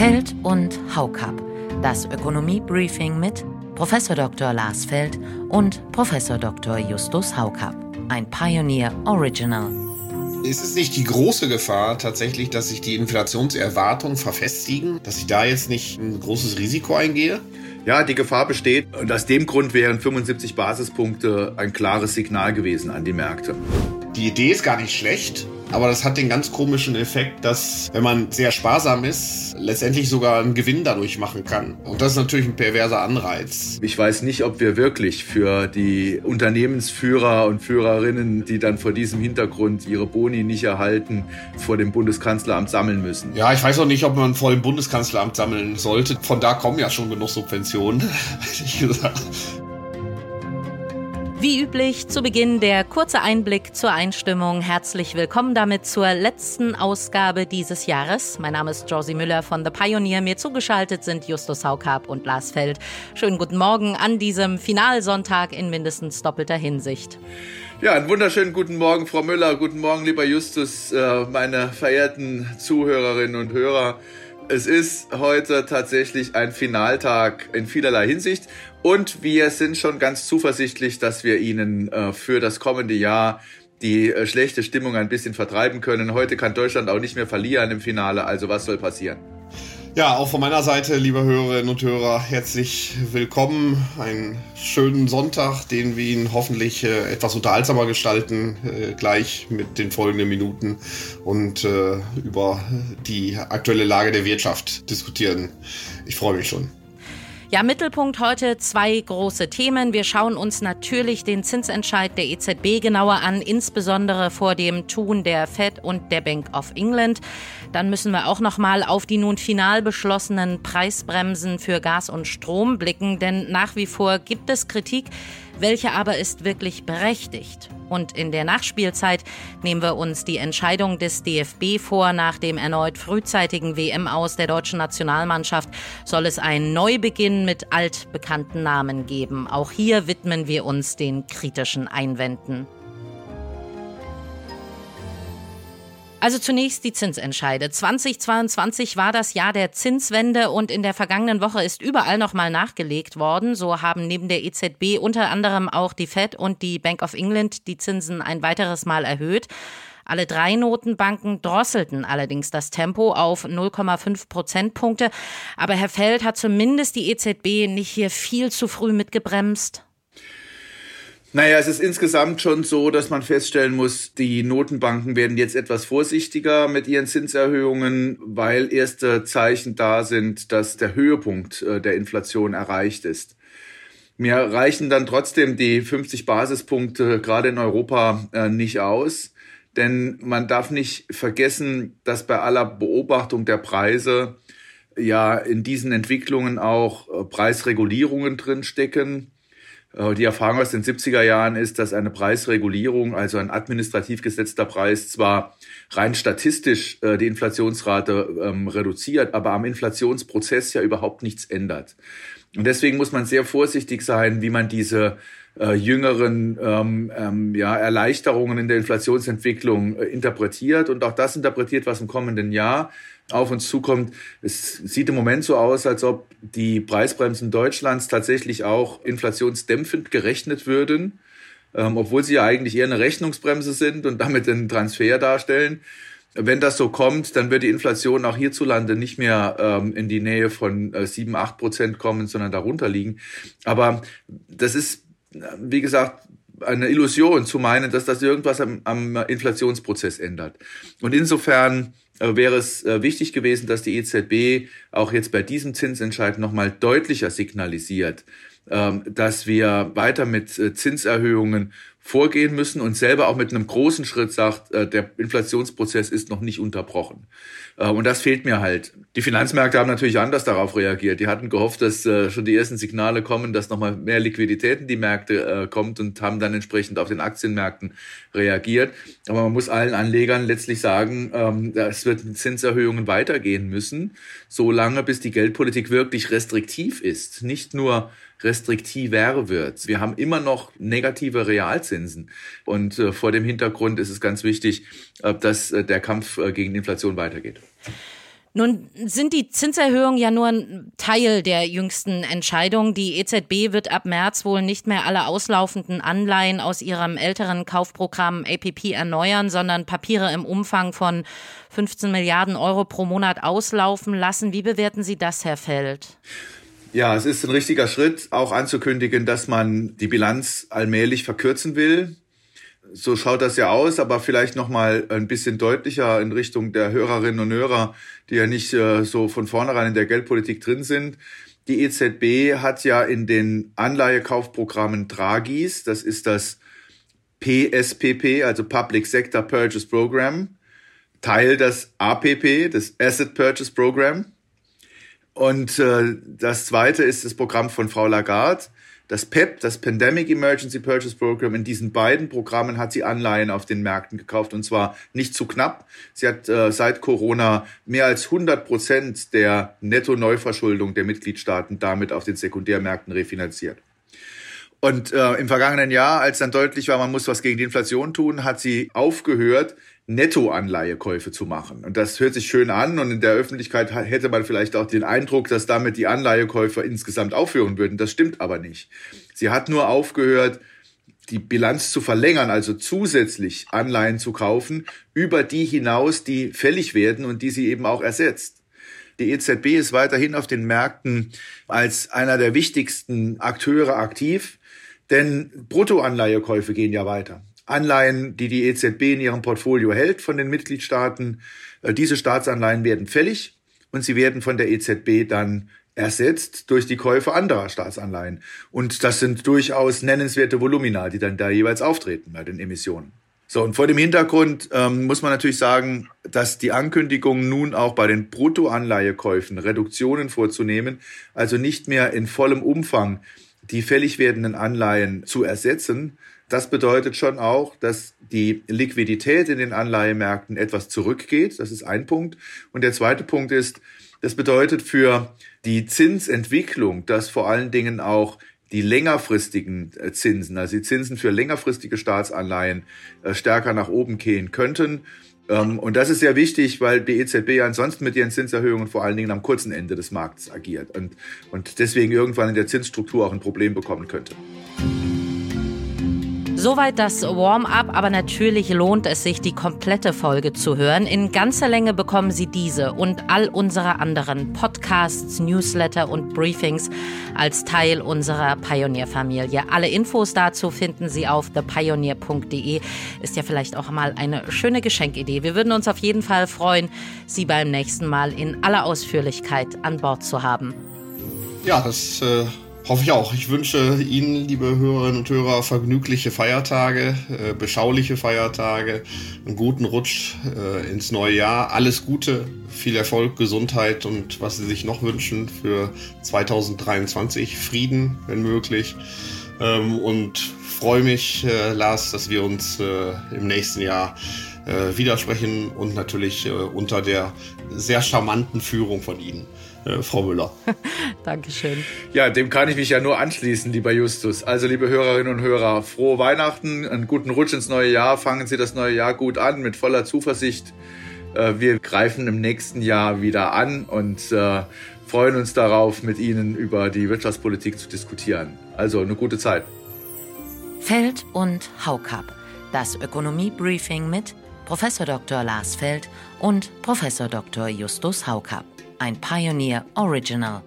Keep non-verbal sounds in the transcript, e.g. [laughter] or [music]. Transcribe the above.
Feld und Haukap. Das Ökonomie-Briefing mit Prof. Dr. Lars Feld und Prof. Dr. Justus Haukap. Ein Pioneer Original. Ist es nicht die große Gefahr tatsächlich, dass sich die Inflationserwartungen verfestigen, dass ich da jetzt nicht ein großes Risiko eingehe? Ja, die Gefahr besteht. Und aus dem Grund wären 75 Basispunkte ein klares Signal gewesen an die Märkte. Die Idee ist gar nicht schlecht. Aber das hat den ganz komischen Effekt, dass, wenn man sehr sparsam ist, letztendlich sogar einen Gewinn dadurch machen kann. Und das ist natürlich ein perverser Anreiz. Ich weiß nicht, ob wir wirklich für die Unternehmensführer und Führerinnen, die dann vor diesem Hintergrund ihre Boni nicht erhalten, vor dem Bundeskanzleramt sammeln müssen. Ja, ich weiß auch nicht, ob man vor dem Bundeskanzleramt sammeln sollte. Von da kommen ja schon genug Subventionen, [laughs] ehrlich gesagt. Wie üblich zu Beginn der kurze Einblick zur Einstimmung. Herzlich willkommen damit zur letzten Ausgabe dieses Jahres. Mein Name ist Josie Müller von The Pioneer. Mir zugeschaltet sind Justus Haukap und Lars Feld. Schönen guten Morgen an diesem Finalsonntag in mindestens doppelter Hinsicht. Ja, einen wunderschönen guten Morgen, Frau Müller. Guten Morgen, lieber Justus, äh, meine verehrten Zuhörerinnen und Hörer. Es ist heute tatsächlich ein Finaltag in vielerlei Hinsicht. Und wir sind schon ganz zuversichtlich, dass wir Ihnen äh, für das kommende Jahr die äh, schlechte Stimmung ein bisschen vertreiben können. Heute kann Deutschland auch nicht mehr verlieren im Finale. Also was soll passieren? Ja, auch von meiner Seite, liebe Hörerinnen und Hörer, herzlich willkommen. Einen schönen Sonntag, den wir Ihnen hoffentlich äh, etwas unterhaltsamer gestalten, äh, gleich mit den folgenden Minuten und äh, über die aktuelle Lage der Wirtschaft diskutieren. Ich freue mich schon. Ja, Mittelpunkt heute zwei große Themen. Wir schauen uns natürlich den Zinsentscheid der EZB genauer an, insbesondere vor dem Tun der Fed und der Bank of England. Dann müssen wir auch noch mal auf die nun final beschlossenen Preisbremsen für Gas und Strom blicken, denn nach wie vor gibt es Kritik, welche aber ist wirklich berechtigt. Und in der Nachspielzeit nehmen wir uns die Entscheidung des DFB vor. Nach dem erneut frühzeitigen WM aus der deutschen Nationalmannschaft soll es einen Neubeginn mit altbekannten Namen geben. Auch hier widmen wir uns den kritischen Einwänden. Also zunächst die Zinsentscheide. 2022 war das Jahr der Zinswende und in der vergangenen Woche ist überall nochmal nachgelegt worden. So haben neben der EZB unter anderem auch die Fed und die Bank of England die Zinsen ein weiteres Mal erhöht. Alle drei Notenbanken drosselten allerdings das Tempo auf 0,5 Prozentpunkte. Aber Herr Feld hat zumindest die EZB nicht hier viel zu früh mitgebremst. Naja, es ist insgesamt schon so, dass man feststellen muss, die Notenbanken werden jetzt etwas vorsichtiger mit ihren Zinserhöhungen, weil erste Zeichen da sind, dass der Höhepunkt äh, der Inflation erreicht ist. Mir reichen dann trotzdem die 50 Basispunkte gerade in Europa äh, nicht aus, denn man darf nicht vergessen, dass bei aller Beobachtung der Preise ja in diesen Entwicklungen auch äh, Preisregulierungen drinstecken die Erfahrung aus den 70er Jahren ist, dass eine Preisregulierung, also ein administrativ gesetzter Preis, zwar rein statistisch äh, die Inflationsrate ähm, reduziert, aber am Inflationsprozess ja überhaupt nichts ändert. Und deswegen muss man sehr vorsichtig sein, wie man diese äh, jüngeren ähm, ähm, ja, Erleichterungen in der Inflationsentwicklung äh, interpretiert und auch das interpretiert, was im kommenden Jahr auf uns zukommt. Es sieht im Moment so aus, als ob die Preisbremsen Deutschlands tatsächlich auch inflationsdämpfend gerechnet würden, ähm, obwohl sie ja eigentlich eher eine Rechnungsbremse sind und damit einen Transfer darstellen. Wenn das so kommt, dann wird die Inflation auch hierzulande nicht mehr ähm, in die Nähe von äh, 7, 8 Prozent kommen, sondern darunter liegen. Aber das ist, wie gesagt, eine Illusion zu meinen, dass das irgendwas am, am Inflationsprozess ändert. Und insofern äh, wäre es äh, wichtig gewesen, dass die EZB auch jetzt bei diesem Zinsentscheid nochmal deutlicher signalisiert, ähm, dass wir weiter mit äh, Zinserhöhungen vorgehen müssen und selber auch mit einem großen Schritt sagt, der Inflationsprozess ist noch nicht unterbrochen. Und das fehlt mir halt. Die Finanzmärkte haben natürlich anders darauf reagiert. Die hatten gehofft, dass schon die ersten Signale kommen, dass nochmal mehr Liquidität in die Märkte kommt und haben dann entsprechend auf den Aktienmärkten reagiert. Aber man muss allen Anlegern letztlich sagen, ähm, es wird mit Zinserhöhungen weitergehen müssen, solange bis die Geldpolitik wirklich restriktiv ist, nicht nur restriktiver wird. Wir haben immer noch negative Realzinsen. Und äh, vor dem Hintergrund ist es ganz wichtig, äh, dass äh, der Kampf äh, gegen Inflation weitergeht. Nun sind die Zinserhöhungen ja nur ein Teil der jüngsten Entscheidung. Die EZB wird ab März wohl nicht mehr alle auslaufenden Anleihen aus ihrem älteren Kaufprogramm APP erneuern, sondern Papiere im Umfang von 15 Milliarden Euro pro Monat auslaufen lassen. Wie bewerten Sie das, Herr Feld? Ja, es ist ein richtiger Schritt, auch anzukündigen, dass man die Bilanz allmählich verkürzen will so schaut das ja aus, aber vielleicht noch mal ein bisschen deutlicher in Richtung der Hörerinnen und Hörer, die ja nicht äh, so von vornherein in der Geldpolitik drin sind. Die EZB hat ja in den Anleihekaufprogrammen Dragis, das ist das PSPP, also Public Sector Purchase Program, Teil des APP, des Asset Purchase Program. Und äh, das zweite ist das Programm von Frau Lagarde, das PEP, das Pandemic Emergency Purchase Program, in diesen beiden Programmen hat sie Anleihen auf den Märkten gekauft und zwar nicht zu knapp. Sie hat äh, seit Corona mehr als 100 Prozent der Netto-Neuverschuldung der Mitgliedstaaten damit auf den Sekundärmärkten refinanziert. Und äh, im vergangenen Jahr, als dann deutlich war, man muss was gegen die Inflation tun, hat sie aufgehört, Nettoanleihekäufe zu machen. Und das hört sich schön an und in der Öffentlichkeit hätte man vielleicht auch den Eindruck, dass damit die Anleihekäufer insgesamt aufhören würden. Das stimmt aber nicht. Sie hat nur aufgehört, die Bilanz zu verlängern, also zusätzlich Anleihen zu kaufen, über die hinaus, die fällig werden und die sie eben auch ersetzt. Die EZB ist weiterhin auf den Märkten als einer der wichtigsten Akteure aktiv, denn Bruttoanleihekäufe gehen ja weiter. Anleihen, die die EZB in ihrem Portfolio hält von den Mitgliedstaaten. Äh, diese Staatsanleihen werden fällig und sie werden von der EZB dann ersetzt durch die Käufe anderer Staatsanleihen. Und das sind durchaus nennenswerte Volumina, die dann da jeweils auftreten bei den Emissionen. So, und vor dem Hintergrund ähm, muss man natürlich sagen, dass die Ankündigung nun auch bei den Bruttoanleihekäufen Reduktionen vorzunehmen, also nicht mehr in vollem Umfang die fällig werdenden Anleihen zu ersetzen, das bedeutet schon auch, dass die Liquidität in den Anleihemärkten etwas zurückgeht. Das ist ein Punkt. Und der zweite Punkt ist, das bedeutet für die Zinsentwicklung, dass vor allen Dingen auch die längerfristigen äh, Zinsen, also die Zinsen für längerfristige Staatsanleihen äh, stärker nach oben gehen könnten. Ähm, und das ist sehr wichtig, weil die EZB ansonsten mit ihren Zinserhöhungen vor allen Dingen am kurzen Ende des Marktes agiert und, und deswegen irgendwann in der Zinsstruktur auch ein Problem bekommen könnte. Soweit das Warm-up, aber natürlich lohnt es sich, die komplette Folge zu hören. In ganzer Länge bekommen Sie diese und all unsere anderen Podcasts, Newsletter und Briefings als Teil unserer Pioneer-Familie. Alle Infos dazu finden Sie auf thepioneer.de. Ist ja vielleicht auch mal eine schöne Geschenkidee. Wir würden uns auf jeden Fall freuen, Sie beim nächsten Mal in aller Ausführlichkeit an Bord zu haben. Ja, das äh Hoffe ich auch. Ich wünsche Ihnen, liebe Hörerinnen und Hörer, vergnügliche Feiertage, äh, beschauliche Feiertage, einen guten Rutsch äh, ins neue Jahr. Alles Gute, viel Erfolg, Gesundheit und was Sie sich noch wünschen für 2023. Frieden, wenn möglich. Ähm, und freue mich, äh, Lars, dass wir uns äh, im nächsten Jahr äh, widersprechen und natürlich äh, unter der sehr charmanten Führung von Ihnen äh, Frau Müller. [laughs] Dankeschön. Ja, dem kann ich mich ja nur anschließen, lieber Justus. Also, liebe Hörerinnen und Hörer, frohe Weihnachten, einen guten Rutsch ins neue Jahr. Fangen Sie das neue Jahr gut an, mit voller Zuversicht. Äh, wir greifen im nächsten Jahr wieder an und äh, freuen uns darauf, mit Ihnen über die Wirtschaftspolitik zu diskutieren. Also, eine gute Zeit. Feld und Haukap. Das Ökonomie-Briefing mit Professor Dr. Lars Feld und Professor Dr. Justus Haukap ein Pioneer Original.